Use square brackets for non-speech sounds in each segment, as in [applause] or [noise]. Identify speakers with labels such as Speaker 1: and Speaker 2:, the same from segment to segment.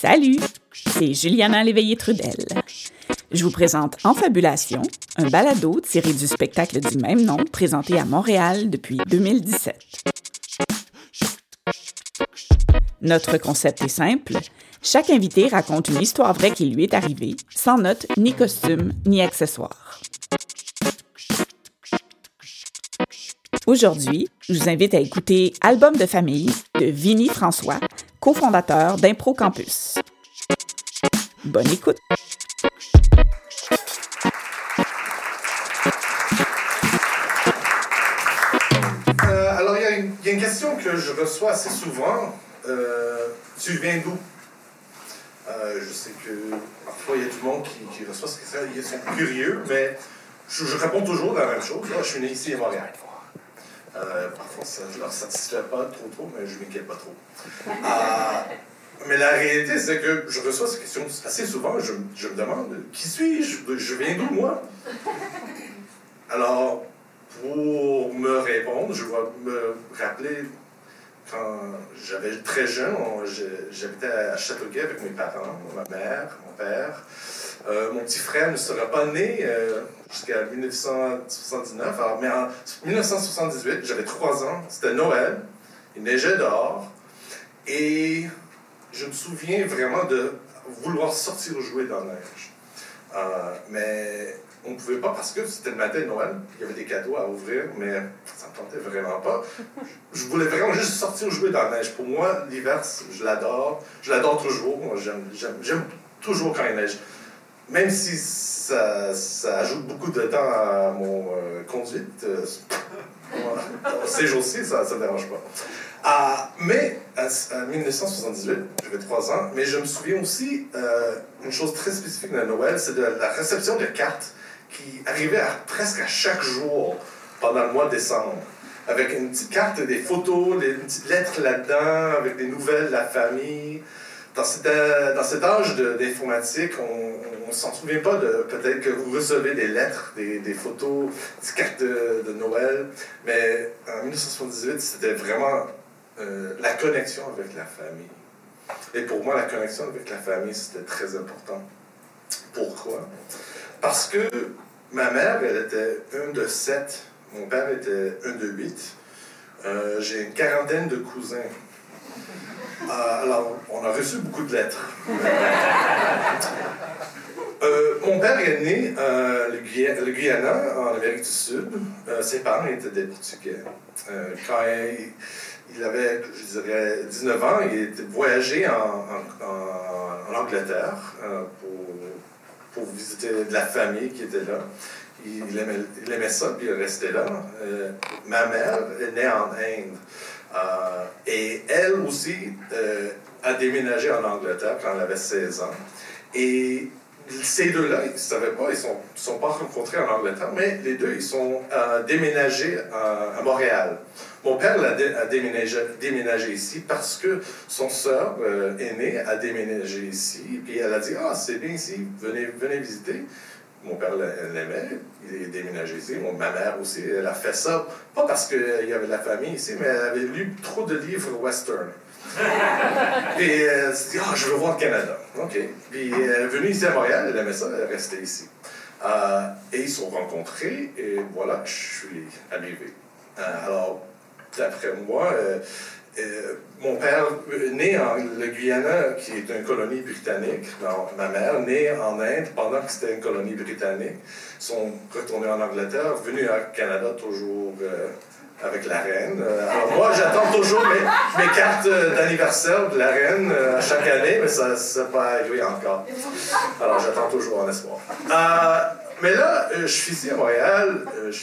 Speaker 1: Salut, c'est Juliana Léveillé-Trudel. Je vous présente En Fabulation, un balado tiré du spectacle du même nom présenté à Montréal depuis 2017. Notre concept est simple. Chaque invité raconte une histoire vraie qui lui est arrivée, sans notes, ni costume, ni accessoires. Aujourd'hui, je vous invite à écouter Album de famille de Vinnie François, cofondateur d'Impro Campus. Bonne écoute!
Speaker 2: Euh, alors, il y, a une- question que je reçois assez souvent. Euh, tu viens d'où? Je sais que parfois, il y a du monde qui, reçoit cette question. Ils sont curieux, mais je, réponds toujours la même chose. Je suis né ici à Montréal. Euh, parfois, ça ne leur satisfait pas trop, trop, mais je ne m'inquiète pas trop. Ah, [laughs] mais la réalité, c'est que je reçois ces questions assez souvent. Je, je me demande qui suis-je? Je viens d'où, moi? Alors, pour me répondre, je dois me rappeler quand j'avais très jeune, j'habitais à Châteauguay avec mes parents, ma mère, mon père. Euh, mon petit frère ne sera pas né euh, jusqu'à 1979. Alors, mais en 1978, j'avais trois ans, c'était Noël, il neigeait dehors, et je me souviens vraiment de vouloir sortir jouer dans la neige. Euh, mais on ne pouvait pas parce que c'était le matin de Noël, il y avait des cadeaux à ouvrir, mais ça ne me tentait vraiment pas. Je voulais vraiment juste sortir jouer dans la neige. Pour moi, l'hiver, je l'adore. Je l'adore toujours. J'aime toujours quand il neige. Même si ça, ça ajoute beaucoup de temps à mon euh, conduite, euh, ces [laughs] jours-ci, ça ne me dérange pas. Ah, mais à 1978, j'avais trois ans, mais je me souviens aussi euh, une chose très spécifique de Noël, c'est de la réception de cartes qui arrivait à- presque à chaque jour pendant le mois de décembre. Avec une petite carte, des photos, des, une petite lettre là-dedans, avec des nouvelles de la famille. Dans cet, euh, dans cet âge d'informatique, on ne s'en souvient pas de peut-être que vous recevez des lettres, des, photos, des cartes de, de Noël. Mais en 1978, c'était vraiment euh, la connexion avec la famille. Et pour moi, la connexion avec la famille, c'était très important. Pourquoi? Parce que ma mère, elle était un de sept, mon père était un de huit. Euh, J'ai une quarantaine de cousins. Euh, alors, on a reçu beaucoup de lettres. [laughs] Euh, mon père est né euh, le, Guya- le Guyana, en Amérique du Sud. Euh, ses parents étaient des Portugais. Euh, quand il, avait, je dirais, 19 ans, il était voyagé en, Angleterre pour, visiter la famille qui était là. Il, aimait, il aimait ça, puis il restait là. Ma mère est née en Inde. Euh, et elle aussi euh, a déménagé en Angleterre quand elle avait 16 ans. Et ces deux-là, ils ne savaient pas, ils ne sont, sont pas rencontrés en Angleterre, mais les deux, ils sont euh, déménagés à, Montréal. Mon père l'a a déménagé, ici parce que son sœur aînée a déménagé ici. Puis elle a dit Ah, c'est bien ici, venez, venez visiter. Mon père l'a- l'aimait, il est déménagé ici. Ma mère aussi, elle a fait ça, pas parce qu'il y avait de la famille ici, mais elle avait lu trop de livres western. [laughs] Et elle s'est dit, ah, je veux voir le Canada. OK. Puis elle est venue ici à Montréal, elle aimait ça, elle est restée ici. Euh, et ils se sont rencontrés, et voilà, je suis arrivé. Euh, alors, d'après moi, euh, euh, mon père, euh, né en le Guyana, qui est une colonie britannique, ma mère, née en Inde pendant que c'était une colonie britannique, sont retournés en Angleterre, venus à Canada toujours euh, avec la reine. Alors moi, j'attends toujours mes, cartes d'anniversaire de la reine à chaque année, mais ça n'est pas arrivé encore. Alors j'attends toujours en espoir. Mais là, je suis ici à Montréal, je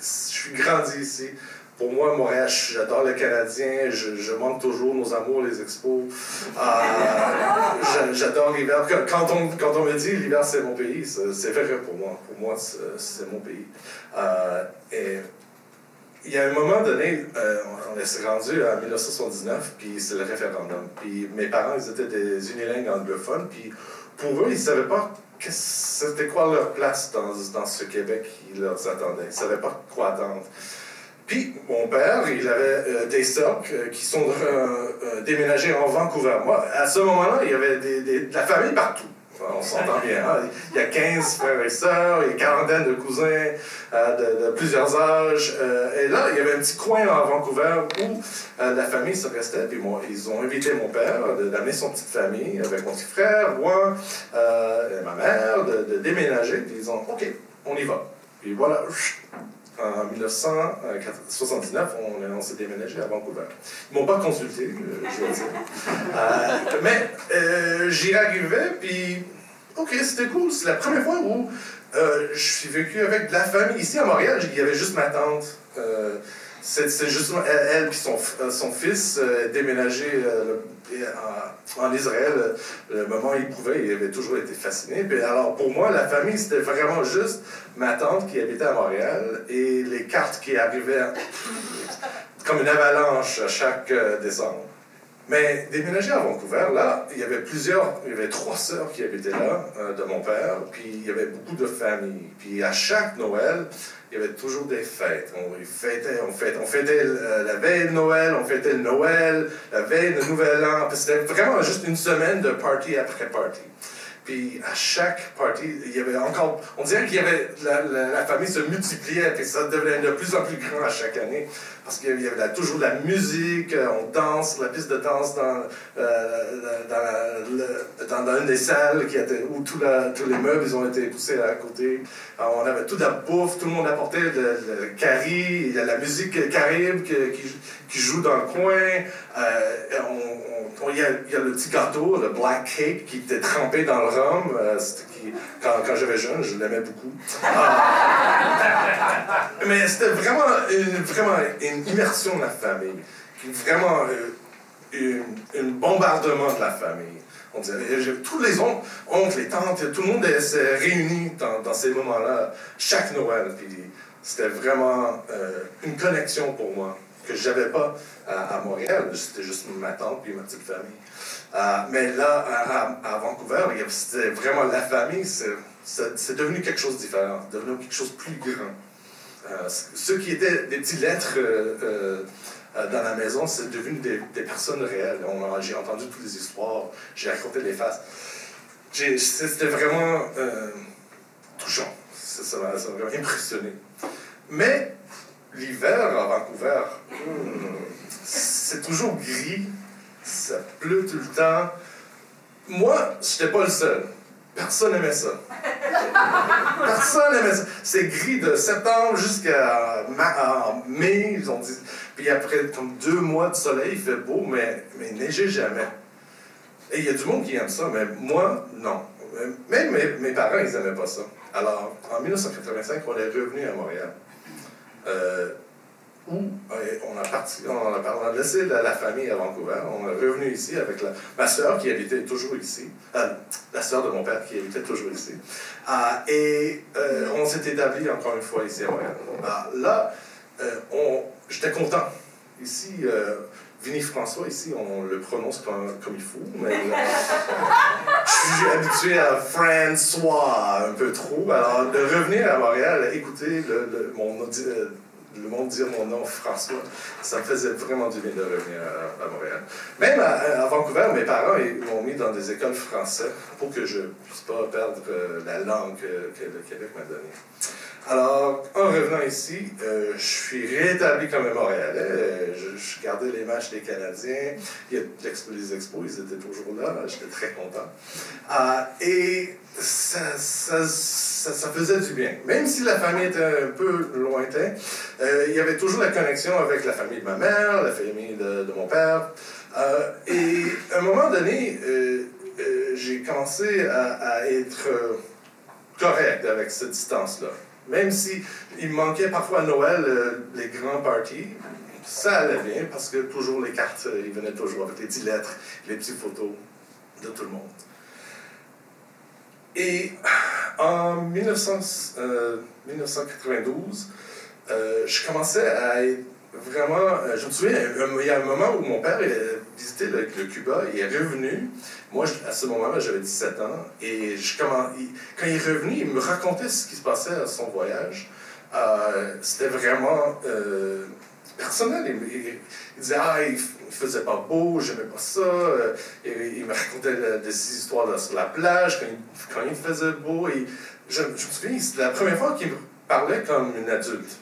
Speaker 2: suis grandi ici. Pour moi, Montréal, j'adore les Canadiens, je, je montre toujours nos amours, les expos. Euh, [laughs] j'a- j'adore l'hiver. Quand- on, quand on me dit l'hiver, c'est mon pays, c'est vrai pour moi. Pour moi, c'est mon pays. Euh, et il y a un moment donné, euh, on, s'est rendu à 1979, puis c'est le référendum. Puis mes parents, ils étaient des unilingues anglophones, puis pour eux, ils ne savaient pas c'était quoi leur place dans, dans ce Québec qui leur attendait. Ils ne savaient pas quoi attendre. Puis mon père, il avait des sœurs qui sont déménagées en Vancouver. Moi, à ce moment-là, il y avait de la famille partout on s'entend bien. Hein? Il y a 15 frères et sœurs, il y a une quarantaine de cousins euh, de, plusieurs âges. Euh, et là, il y avait un petit coin à Vancouver où euh, la famille se restait. Puis moi, ils ont invité mon père d'amener son petite famille avec mon petit frère, moi, et ma mère, de, déménager. Puis ils ont OK, on y va. Puis voilà, en 1979, on, s'est déménagé à Vancouver. Ils ne m'ont pas consulté, je veux dire. mais j'y arrivais, puis OK, c'était cool. C'est la première fois où euh, je suis vécu avec de la famille. Ici à Montréal, il y avait juste ma tante. Euh, c'est justement elle, et son, euh, son fils déménagé en, Israël le moment où il pouvait. Il avait toujours été fasciné. Puis alors pour moi, la famille, c'était vraiment juste ma tante qui habitait à Montréal et les cartes qui arrivaient comme une avalanche à chaque décembre. Mais déménager à Vancouver, là, il y avait plusieurs, il y avait trois sœurs qui habitaient là, euh, de mon père, puis il y avait beaucoup de familles. Puis à chaque Noël, il y avait toujours des fêtes. On fêtait, on fêtait, on fêtait euh, la veille de Noël, on fêtait le Noël, la veille de Nouvel An. C'était vraiment juste une semaine de party après party. Puis à chaque party, il y avait encore. On dirait qu'il y avait. La, famille se multipliait, et ça devenait de plus en plus grand à chaque année parce qu'il y avait toujours de la musique, euh, on danse, la piste de danse dans, euh, dans, une des salles où tous les meubles ont été poussés à côté. on avait tout de la bouffe, tout le monde apportait le, le il y a la musique caribe qui, joue dans le coin. Euh, il, y a, le petit gâteau, le black cake, qui était trempé dans le rhum. qui, quand, quand j'étais jeune, je l'aimais beaucoup. Ah. Mais c'était vraiment une, vraiment une immersion de la famille. Vraiment euh, un bombardement de la famille. On dirait, tous les oncles, les tantes, tout le monde s'est réuni dans, dans ces moments-là, chaque Noël. Puis c'était vraiment euh, une connexion pour moi que je n'avais pas à, Montréal. C'était juste ma tante et ma petite famille. Euh, mais là, à, Vancouver, c'était vraiment la famille. C'est devenu quelque chose de différent, devenu quelque chose de plus grand. Euh, ceux qui étaient des petites lettres euh, dans la maison, c'est devenu des, personnes réelles. J'ai entendu toutes les histoires, j'ai raconté les faces. C'était vraiment touchant. Ça m'a vraiment impressionné. Mais l'hiver à Vancouver, hmm, c'est toujours gris, ça pleut tout le temps. Moi, je n'étais pas le seul. Personne n'aimait ça. Personne n'aimait ça. C'est gris de septembre jusqu'à mai, ils ont dit. Puis après, deux mois de soleil, il fait beau, mais, mais neigeait jamais. Et il y a du monde qui aime ça, mais moi, non. Même mes, mes parents, ils n'aimaient pas ça. Alors, en 1985, on est revenu à Montréal. Euh, où on a, parti, on a, laissé la, famille à Vancouver. On est revenu ici avec la, ma soeur qui habitait toujours ici, euh, la soeur de mon père qui habitait toujours ici. Ah, et euh, on s'est établi encore une fois ici à Montréal. Ah, là, euh, j'étais content. Ici, Vinnie François, ici, on le prononce comme, comme il faut, mais [laughs] suis habitué à François un peu trop. Alors, de revenir à Montréal, écouter le, mon le monde dire mon nom, François, ça me faisait vraiment du bien de revenir à, Montréal. Même à, Vancouver, mes parents m'ont mis dans des écoles françaises pour que je ne puisse pas perdre euh, la langue que, le Québec m'a donnée. Alors, en revenant ici, euh, je suis rétabli comme un Montréalais. Je, je, gardais les matchs des Canadiens. Il y a les expos, ils étaient toujours là. J'étais très content. Ah, et ça, ça, ça, faisait du bien. Même si la famille était un peu lointaine, euh, il y avait toujours la connexion avec la famille de ma mère, la famille de, mon père. Euh, et à un moment donné, euh, j'ai commencé à être correct avec cette distance-là. Même si il me manquait parfois à Noël les grands parties, ça allait bien parce que toujours les cartes, ils venaient toujours avec les petites lettres, les petites photos de tout le monde. Et en 1992, euh, euh, je commençais à être vraiment. Euh, je me souviens, il y a un moment où mon père visitait le, Cuba, il est revenu. Moi, à ce moment-là, j'avais 17 ans. Et je, comment, quand il est revenu, il me racontait ce qui se passait à son voyage. euh, c'était vraiment euh, personnel. Il, disait, ah, il, ne faisait pas beau, j'aimais pas ça. Et, il me racontait des histoires sur la plage quand il, quand il faisait beau. Et je, je me souviens, c'était la première fois qu'il me parlait comme une adulte.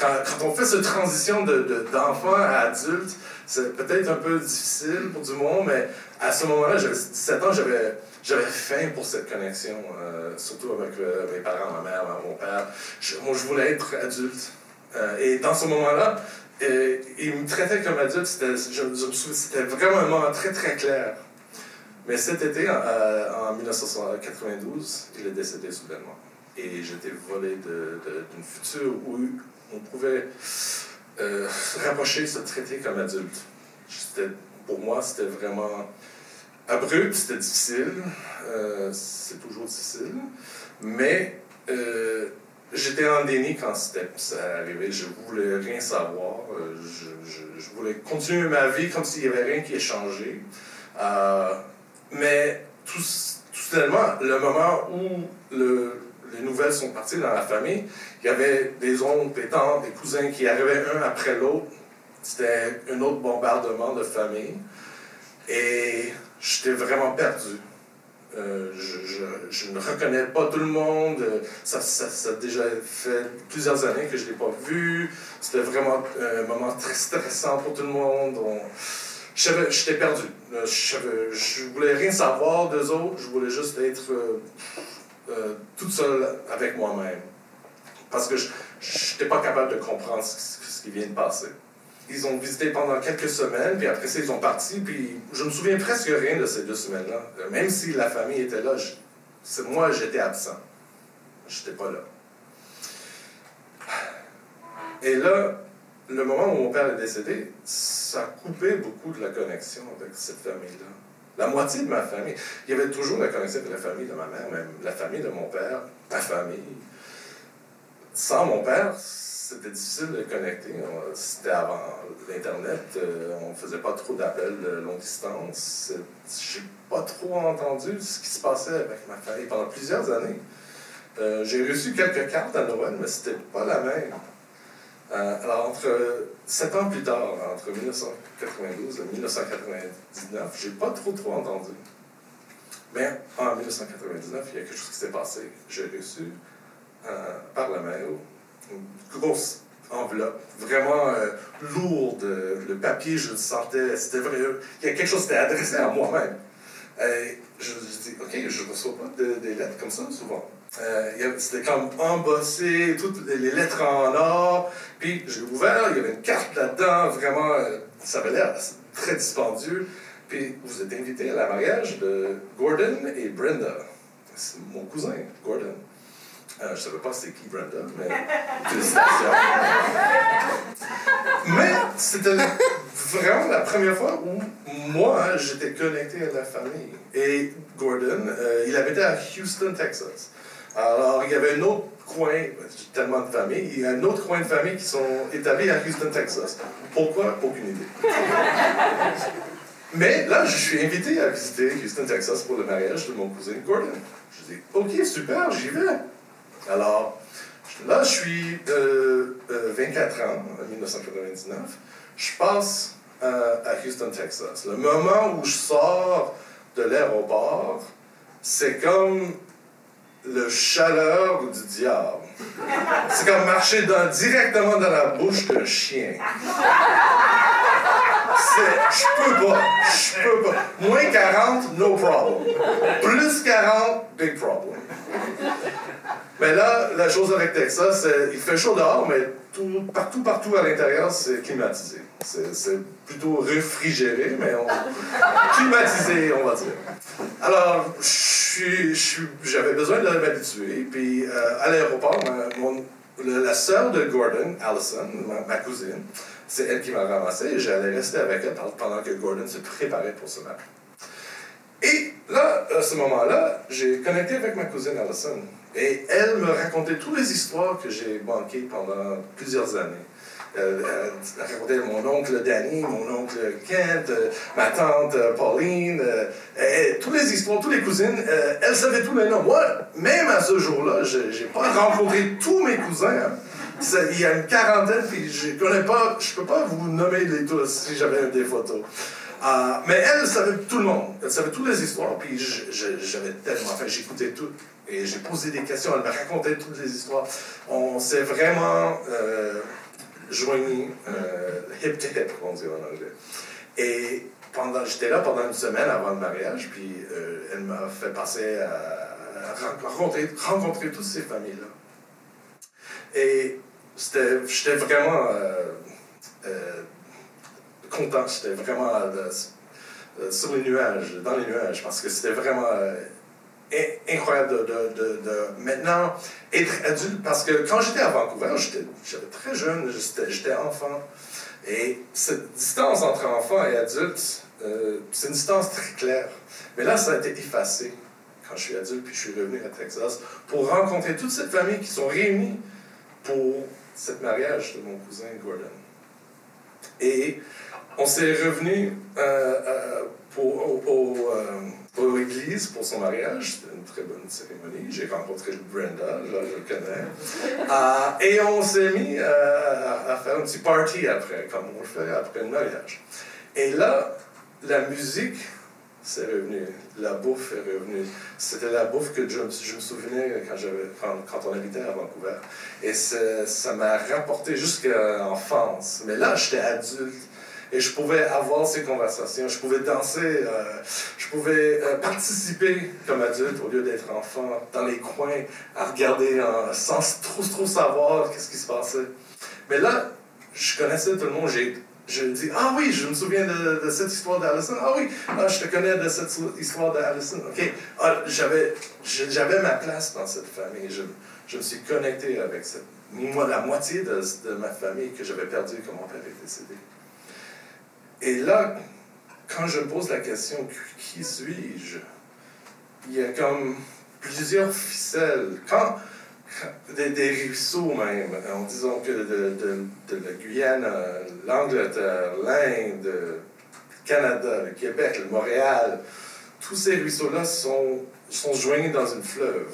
Speaker 2: Quand, on fait cette transition d'enfant de, à adulte, c'est peut-être un peu difficile pour du monde, mais à ce moment-là, j'avais 17 ans, j'avais, j'avais faim pour cette connexion, euh, surtout avec euh, mes parents, ma mère, mon père. moi, je voulais être adulte. Euh, et dans ce moment-là, il me traitait comme adulte. C'était, je, souviens, c'était vraiment un moment très, très clair. Mais cet été, en 1992, il est décédé soudainement. Et j'étais volé d'une future où on pouvait euh, se rapprocher, se traiter comme adulte. Pour moi, c'était vraiment abrupt, c'était difficile. Euh, c'est toujours difficile. Mais euh, j'étais en déni quand ça arrivé. Je voulais rien savoir. Je, voulais continuer ma vie comme s'il n'y avait rien qui ait changé. mais tout, tout le moment où le, les nouvelles sont parties dans la famille. Il y avait des oncles, des tantes, des cousins qui arrivaient un après l'autre. C'était un autre bombardement de famille. Et j'étais vraiment perdu. Euh, je, ne reconnais pas tout le monde. Ça, ça, a déjà fait plusieurs années que je ne l'ai pas vu. C'était vraiment un moment très stressant pour tout le monde. J'étais perdu. Euh, je, ne voulais rien savoir d'eux autres. Je voulais juste être euh, euh, toute seule avec moi-même. Parce que je n'étais pas capable de comprendre ce, qui vient de passer. Ils ont visité pendant quelques semaines, puis après ça, ils ont parti, puis je me souviens presque rien de ces deux semaines-là. Même si la famille était là, moi, j'étais absent. Je n'étais pas là. Et là, le moment où mon père est décédé, ça a coupé beaucoup de la connexion avec cette famille-là. La moitié de ma famille. Il y avait toujours la connexion avec la famille de ma mère, même la famille de mon père, ma famille. Sans mon père, c'était difficile de connecter. C'était avant l'Internet. Euh, on ne faisait pas trop d'appels de longue distance. J'ai pas trop entendu ce qui se passait avec ma famille pendant plusieurs années. Euh, j'ai reçu quelques cartes à Noël, mais c'était pas la même. Euh, alors, entre sept ans plus tard, entre 1992 et 1999, j'ai pas trop trop entendu. Mais en 1999, il y a quelque chose qui s'est passé. J'ai reçu euh, par la mail une grosse enveloppe, vraiment euh, lourde. Le papier, je le sentais, c'était vrai. Il y a quelque chose qui était adressé à moi-même. Je me suis dit, OK, je ne reçois pas des lettres comme ça souvent. Euh, c'était comme embossé, toutes les lettres en or. Puis j'ai ouvert, il y avait une carte là-dedans, vraiment, euh, ça avait l'air très dispendieux. Puis vous êtes invité à la mariage de Gordon et Brenda. C'est mon cousin, Gordon. Euh, je ne savais pas c'était qui Brenda, mais [laughs] félicitations. mais c'était vraiment la première fois où moi, j'étais connecté à la famille. Et Gordon, il habitait à Houston, Texas. Alors, il y avait un autre coin, tellement de familles, il y a un autre coin de famille qui sont établis à Houston, Texas. Pourquoi? Aucune idée. [laughs] Mais là, je suis invité à visiter Houston, Texas pour le mariage de mon cousin Gordon. Je dis, OK, super, j'y vais. Alors, là, je suis euh, 24 ans, en 1999. Je passe euh, à Houston, Texas. Le moment où je sors de l'aéroport, c'est comme le chaleur du diable. C'est comme marcher directement dans la bouche d'un chien. Je peux pas. Je peux pas. Moins 40, no problem. Plus 40, big problem. Mais là, la chose avec Texas, c'est il fait chaud dehors, mais tout, partout, partout à l'intérieur, c'est climatisé. C'est plutôt réfrigéré, mais on, [laughs] climatisé, on va dire. Alors, j'avais besoin de m'habituer. Puis, euh, à l'aéroport, la sœur de Gordon, Allison, ma, cousine, c'est elle qui m'a ramassé et j'allais rester avec elle pendant que Gordon se préparait pour se marier. Et là, à ce moment-là, j'ai connecté avec ma cousine Allison. Et elle me racontait toutes les histoires que j'ai manquées pendant plusieurs années. Elle, racontait mon oncle Danny, mon oncle Kent, euh, ma tante euh, Pauline, euh, toutes les histoires, toutes les cousines. elle savait tous les noms. Moi, même à ce jour-là, je n'ai pas rencontré tous mes cousins. il y a une quarantaine, puis je connais pas, je peux pas vous nommer les tous si j'avais des photos. Mais elle savait tout le monde, elle savait toutes les histoires, puis j'avais tellement, enfin j'écoutais tout, et j'ai posé des questions, elle me racontait toutes les histoires. On s'est vraiment joigné euh, hip to hip, on dit en anglais. Et pendant, j'étais là pendant une semaine avant le mariage, puis euh, elle m'a fait passer à, rencontrer, rencontrer toutes ces familles-là. Et j'étais vraiment euh, euh, content, j'étais vraiment sur les nuages, dans les nuages, parce que c'était vraiment incroyable de, de, de, maintenant être adulte. Parce que quand j'étais à Vancouver, j'étais très jeune, j'étais enfant. Et cette distance entre enfant et adulte, euh, c'est une distance très claire. Mais là, ça a été effacé quand je suis adulte, puis je suis revenu à Texas pour rencontrer toute cette famille qui sont réunis pour ce mariage de mon cousin Gordon. Et on s'est revenu euh, euh, pour, au, pour l'église pour son mariage. C'était une très bonne cérémonie. J'ai rencontré Brenda, je le connais. [laughs] Euh, et on s'est mis euh, à, faire un petit party après, comme on le fait après le mariage. Et là, la musique, c'est revenu. La bouffe est revenue. C'était la bouffe que je, je me souvenais quand, quand, quand, on habitait à Vancouver. Et ça m'a rapporté jusqu'à l'enfance. Mais là, j'étais adulte et je pouvais avoir ces conversations, je pouvais danser, euh, je pouvais euh, participer comme adulte au lieu d'être enfant dans les coins à regarder sans trop, savoir qu'est-ce qui se passait. Mais là, je connaissais tout le monde, j'ai je dis, ah oui, je me souviens de, cette histoire d'Allison. Ah oui, ah, je te connais de cette histoire d'Allison. OK. Ah, j'avais, ma place dans cette famille. Je, je me suis connecté avec cette, moi, la moitié de, de ma famille que j'avais perdue quand mon père est décédé. Et là, quand je pose la question qui suis-je, il y a comme plusieurs ficelles. Des, ruisseaux même, en disant que de, la Guyane, l'Angleterre, l'Inde, le Canada, le Québec, le Montréal, tous ces ruisseaux-là sont, sont joints dans une fleuve,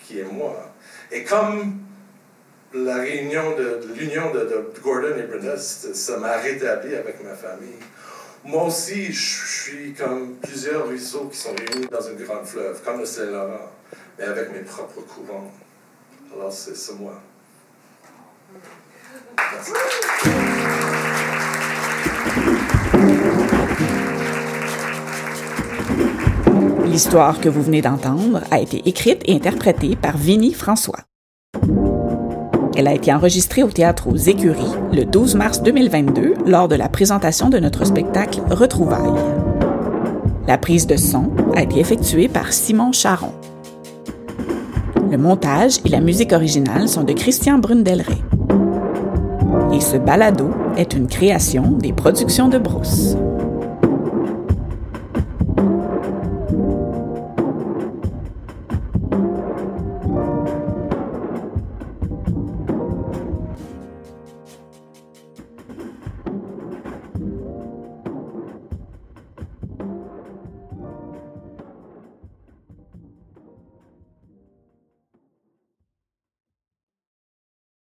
Speaker 2: qui est moi. Et comme la réunion de, l'union de, Gordon et Brenda, ça m'a rétabli avec ma famille. Moi aussi, je suis comme plusieurs ruisseaux qui sont réunis dans une grande fleuve, comme le Saint-Laurent, mais avec mes propres courants. Alors, c'est ça, moi.
Speaker 1: L'histoire que vous venez d'entendre a été écrite et interprétée par Vinnie François. Elle a été enregistrée au théâtre aux Écuries le 12 mars 2022 lors de la présentation de notre spectacle Retrouvailles. La prise de son a été effectuée par Simon Charon. Le montage et la musique originale sont de Christian Brundelray. Et ce balado est une création des productions de Brousse.